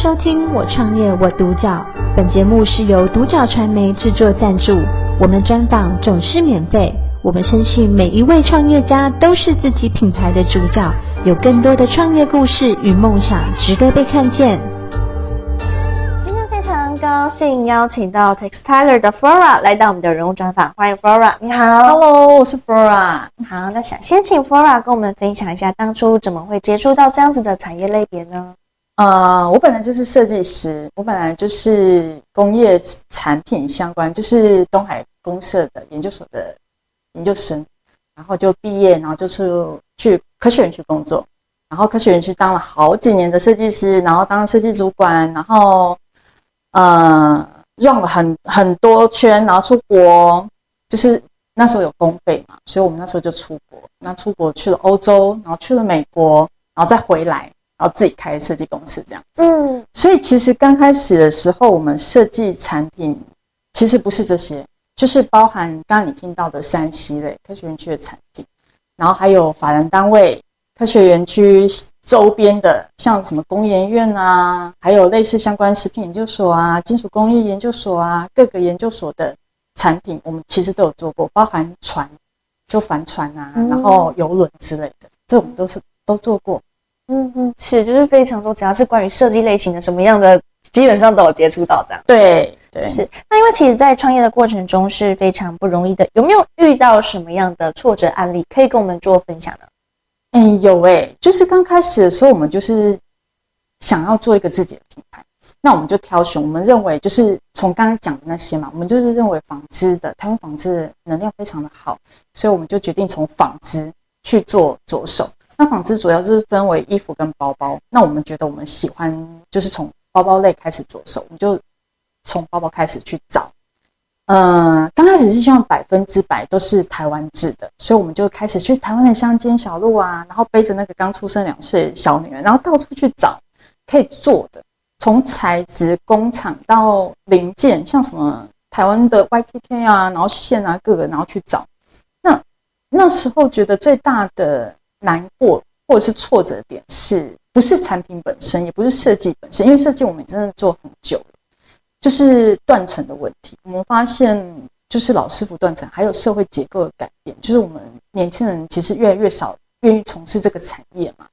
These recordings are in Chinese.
收听《我创业我独角》，本节目是由独角传媒制作赞助，我们专访总是免费。我们相信每一位创业家都是自己品牌的主角，有更多的创业故事与梦想值得被看见。今天非常高兴邀请到 Textiler 的 Flora 来到我们的人物专访，欢迎 Flora，你好，Hello，我是 Flora。好，那想先请 Flora 跟我们分享一下，当初怎么会接触到这样子的产业类别呢？呃，我本来就是设计师，我本来就是工业产品相关，就是东海公社的研究所的研究生，然后就毕业，然后就是去科学园区工作，然后科学园区当了好几年的设计师，然后当设计主管，然后呃绕了很很多圈，然后出国，就是那时候有公费嘛，所以我们那时候就出国，那出国去了欧洲，然后去了美国，然后再回来。然后自己开设计公司这样，嗯，所以其实刚开始的时候，我们设计产品其实不是这些，就是包含刚刚你听到的三 C 类科学园区的产品，然后还有法人单位、科学园区周边的，像什么工研院啊，还有类似相关食品研究所啊、金属工艺研究所啊，各个研究所的产品，我们其实都有做过，包含船，就帆船啊，然后游轮之类的，这我们都是都做过。嗯嗯，是，就是非常多，只要是关于设计类型的，什么样的基本上都有接触到这样。对对，是。那因为其实，在创业的过程中是非常不容易的，有没有遇到什么样的挫折案例可以跟我们做分享呢？嗯，有诶、欸，就是刚开始的时候，我们就是想要做一个自己的品牌，那我们就挑选，我们认为就是从刚才讲的那些嘛，我们就是认为纺织的，台湾纺织的能量非常的好，所以我们就决定从纺织去做着手。那纺织主要是分为衣服跟包包，那我们觉得我们喜欢就是从包包类开始着手，我们就从包包开始去找。呃，刚开始是希望百分之百都是台湾制的，所以我们就开始去台湾的乡间小路啊，然后背着那个刚出生两岁小女儿，然后到处去找可以做的，从材质、工厂到零件，像什么台湾的 YKK 啊，然后线啊各个，然后去找。那那时候觉得最大的。难过或者是挫折点是不是产品本身，也不是设计本身，因为设计我们真的做很久了，就是断层的问题。我们发现就是老师傅断层，还有社会结构的改变，就是我们年轻人其实越来越少愿意从事这个产业嘛。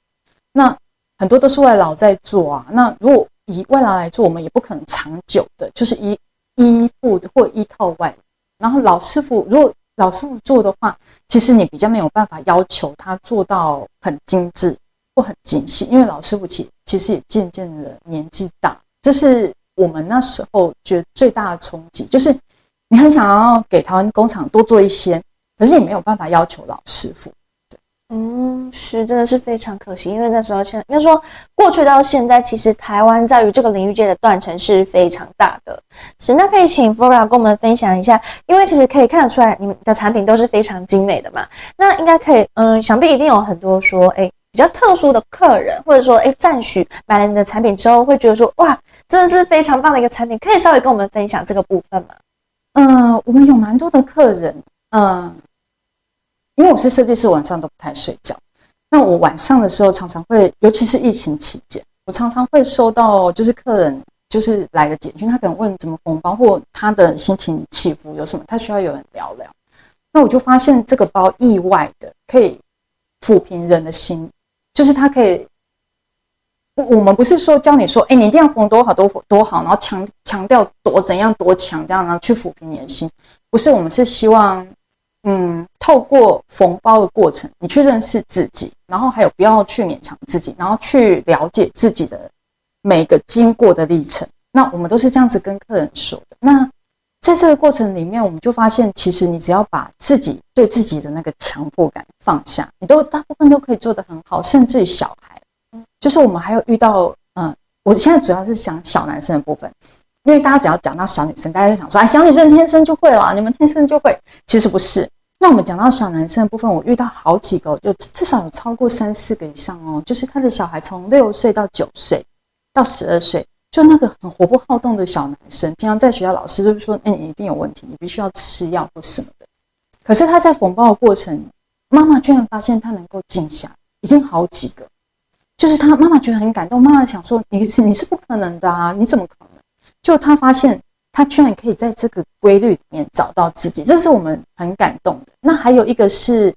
那很多都是外劳在做啊。那如果以外劳来做，我们也不可能长久的，就是依依附或依靠外。然后老师傅如果老师傅做的话，其实你比较没有办法要求他做到很精致或很精细，因为老师傅其其实也渐渐的年纪大，这是我们那时候觉得最大的冲击，就是你很想要给台湾工厂多做一些，可是你没有办法要求老师傅。嗯，是，真的是非常可惜，因为那时候现，应该说过去到现在，其实台湾在于这个领域界的断层是非常大的。是，那可以请 Flora 跟我们分享一下，因为其实可以看得出来，你们的产品都是非常精美的嘛。那应该可以，嗯，想必一定有很多说，哎，比较特殊的客人，或者说，哎，赞许买了你的产品之后，会觉得说，哇，真的是非常棒的一个产品，可以稍微跟我们分享这个部分吗？嗯，我们有蛮多的客人，嗯。因为我是设计师，晚上都不太睡觉。那我晚上的时候常常会，尤其是疫情期间，我常常会收到就是客人就是来的简讯，他可能问怎么缝包，或他的心情起伏有什么，他需要有人聊聊。那我就发现这个包意外的可以抚平人的心，就是他可以，我们不是说教你说，哎，你一定要缝多好多多好，然后强强调多怎样多强这样，然后去抚平你的心，不是，我们是希望。嗯，透过缝包的过程，你去认识自己，然后还有不要去勉强自己，然后去了解自己的每个经过的历程。那我们都是这样子跟客人说的。那在这个过程里面，我们就发现，其实你只要把自己对自己的那个强迫感放下，你都大部分都可以做得很好，甚至于小孩，就是我们还有遇到，嗯，我现在主要是想小男生的部分。因为大家只要讲到小女生，大家就想说，哎，小女生天生就会了，你们天生就会。其实不是。那我们讲到小男生的部分，我遇到好几个，就至少有超过三四个以上哦。就是他的小孩从六岁到九岁，到十二岁，就那个很活泼好动的小男生，平常在学校老师就是说，哎，你一定有问题，你必须要吃药或什么的。可是他在缝包的过程，妈妈居然发现他能够静下，已经好几个。就是他妈妈觉得很感动，妈妈想说你你是不可能的啊，你怎么可能？就他发现他居然可以在这个规律里面找到自己，这是我们很感动的。那还有一个是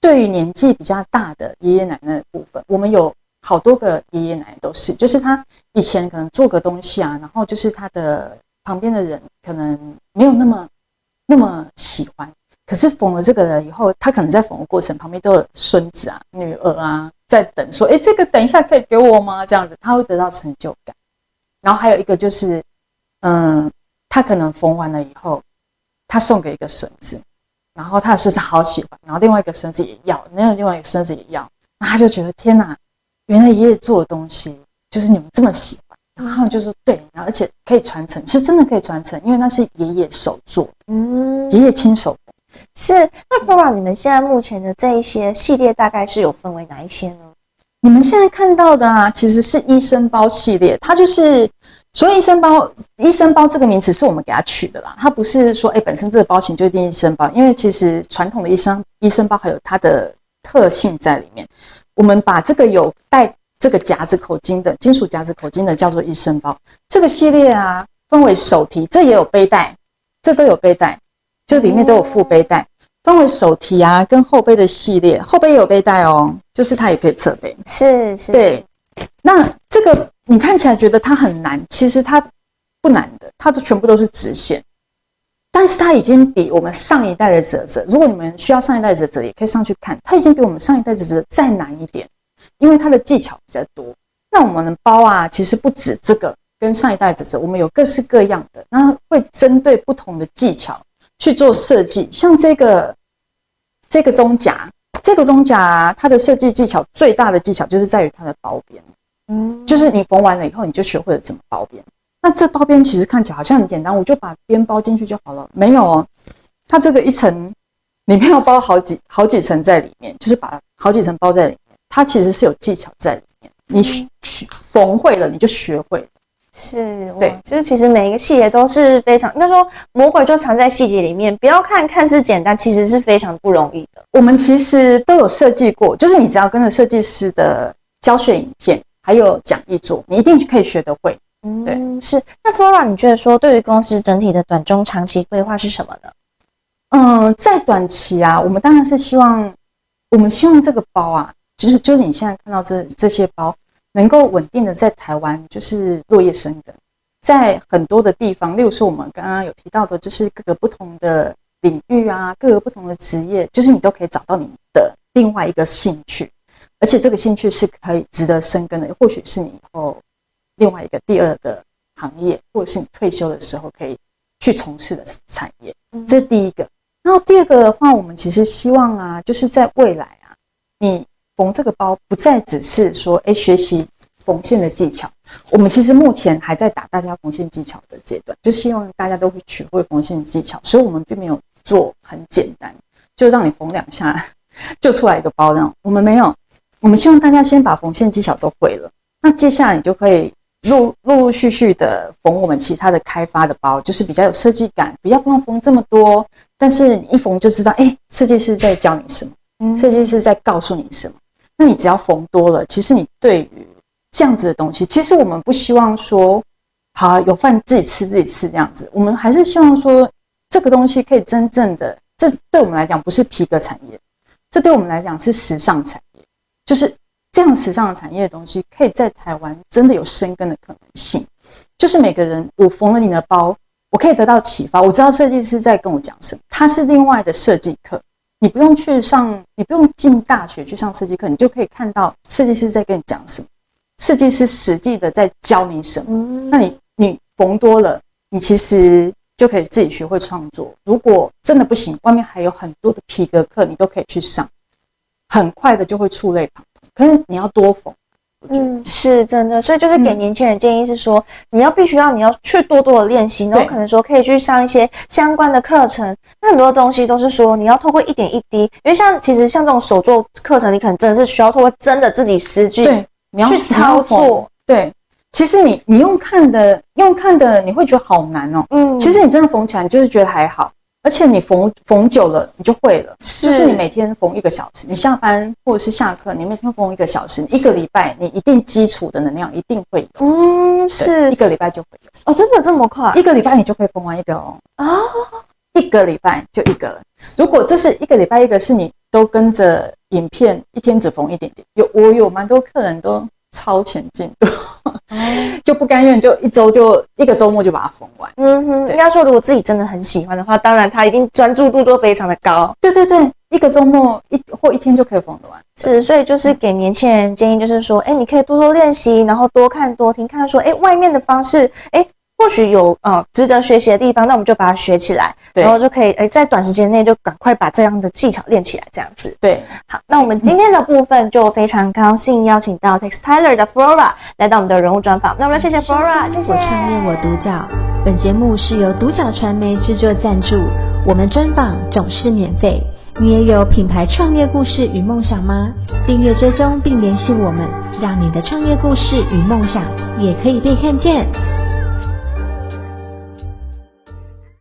对于年纪比较大的爷爷奶奶的部分，我们有好多个爷爷奶奶都是，就是他以前可能做个东西啊，然后就是他的旁边的人可能没有那么那么喜欢。可是缝了这个了以后，他可能在缝的过程旁边都有孙子啊、女儿啊在等，说：“哎，这个等一下可以给我吗？”这样子他会得到成就感。然后还有一个就是，嗯，他可能缝完了以后，他送给一个孙子，然后他的孙子好喜欢，然后另外一个孙子也要，那个另外一个孙子也要，那他就觉得天哪，原来爷爷做的东西就是你们这么喜欢，然后他们就说对，然后而且可以传承，是真的可以传承，因为那是爷爷手做，嗯，爷爷亲手。是，那 Flora，你们现在目前的这一些系列大概是有分为哪一些呢？你们现在看到的啊，其实是医生包系列，它就是所以医生包，医生包这个名词是我们给它取的啦，它不是说哎本身这个包型就一定医生包，因为其实传统的医生医生包还有它的特性在里面。我们把这个有带这个夹子口径的金属夹子口径的叫做医生包，这个系列啊分为手提，这也有背带，这都有背带。就里面都有副背带，分为手提啊跟后背的系列，后背也有背带哦，就是它也可以侧背。是是。对，那这个你看起来觉得它很难，其实它不难的，它都全部都是直线，但是它已经比我们上一代的折折，如果你们需要上一代的折折，也可以上去看，它已经比我们上一代的折折再难一点，因为它的技巧比较多。那我们的包啊，其实不止这个跟上一代折折，我们有各式各样的，那会针对不同的技巧。去做设计，像这个这个中夹，这个中甲它的设计技巧最大的技巧就是在于它的包边，嗯，就是你缝完了以后，你就学会了怎么包边。那这包边其实看起来好像很简单，我就把边包进去就好了。没有哦，它这个一层里面要包好几好几层在里面，就是把好几层包在里面，它其实是有技巧在里面。你学缝会了，你就学会了。是，对，就是其实每一个细节都是非常，那说魔鬼就藏在细节里面，不要看看似简单，其实是非常不容易的。我们其实都有设计过，就是你只要跟着设计师的教学影片，还有讲义做，你一定可以学得会。嗯，对，是。那 Flora，你觉得说对于公司整体的短中长期规划是什么呢？嗯，在短期啊，我们当然是希望，我们希望这个包啊，就是就是你现在看到这这些包。能够稳定的在台湾就是落叶生根，在很多的地方，例如说我们刚刚有提到的，就是各个不同的领域啊，各个不同的职业，就是你都可以找到你的另外一个兴趣，而且这个兴趣是可以值得生根的，或许是你以后另外一个第二个行业，或者是你退休的时候可以去从事的产业。这是第一个。然后第二个的话，我们其实希望啊，就是在未来啊，你。缝这个包不再只是说，哎，学习缝线的技巧。我们其实目前还在打大家缝线技巧的阶段，就希望大家都会学会缝线技巧。所以，我们并没有做很简单，就让你缝两下 就出来一个包这样。我们没有，我们希望大家先把缝线技巧都会了，那接下来你就可以陆陆陆续续的缝我们其他的开发的包，就是比较有设计感，不要不用缝这么多，但是你一缝就知道，哎，设计师在教你什么，嗯，设计师在告诉你什么。那你只要缝多了，其实你对于这样子的东西，其实我们不希望说，好有饭自己吃自己吃这样子，我们还是希望说，这个东西可以真正的，这对我们来讲不是皮革产业，这对我们来讲是时尚产业，就是这样时尚产业的东西，可以在台湾真的有生根的可能性。就是每个人，我缝了你的包，我可以得到启发，我知道设计师在跟我讲什么，他是另外的设计课。你不用去上，你不用进大学去上设计课，你就可以看到设计师在跟你讲什么，设计师实际的在教你什么。那你你缝多了，你其实就可以自己学会创作。如果真的不行，外面还有很多的皮革课，你都可以去上，很快的就会触类旁通。可是你要多缝。嗯，是真的，所以就是给年轻人建议是说，嗯、你要必须要你要去多多的练习，然后可能说可以去上一些相关的课程。那很多东西都是说你要透过一点一滴，因为像其实像这种手作课程，你可能真的是需要透过真的自己实际对你要去操作。对，其实你你用看的用看的，你会觉得好难哦。嗯，其实你真的缝起来，你就是觉得还好。而且你缝缝久了，你就会了。是，就是你每天缝一个小时，你下班或者是下课，你每天缝一个小时，一个礼拜你一定基础的能量一定会有。嗯，是，一个礼拜就会有。哦，真的这么快？一个礼拜你就可以缝完一个哦。啊、哦，一个礼拜就一个了。如果这是一个礼拜一个，是你都跟着影片，一天只缝一点点。有我有蛮多客人都。超前进度，就不甘愿，就一周就一个周末就把它缝完。嗯哼，应该说，如果自己真的很喜欢的话，当然他一定专注度都非常的高。对对对，一个周末一或一天就可以缝得完。是，所以就是给年轻人建议，就是说，哎，你可以多多练习，然后多看多听，看说，哎，外面的方式，哎。或许有呃值得学习的地方，那我们就把它学起来，然后就可以诶在短时间内就赶快把这样的技巧练起来，这样子。对，好，那我们今天的部分就非常高兴邀请到 Textiler 的 Flora 来到我们的人物专访，那我们要谢谢 Flora，谢谢。我创业我独角，本节目是由独角传媒制作赞助，我们专访总是免费。你也有品牌创业故事与梦想吗？订阅追踪并联系我们，让你的创业故事与梦想也可以被看见。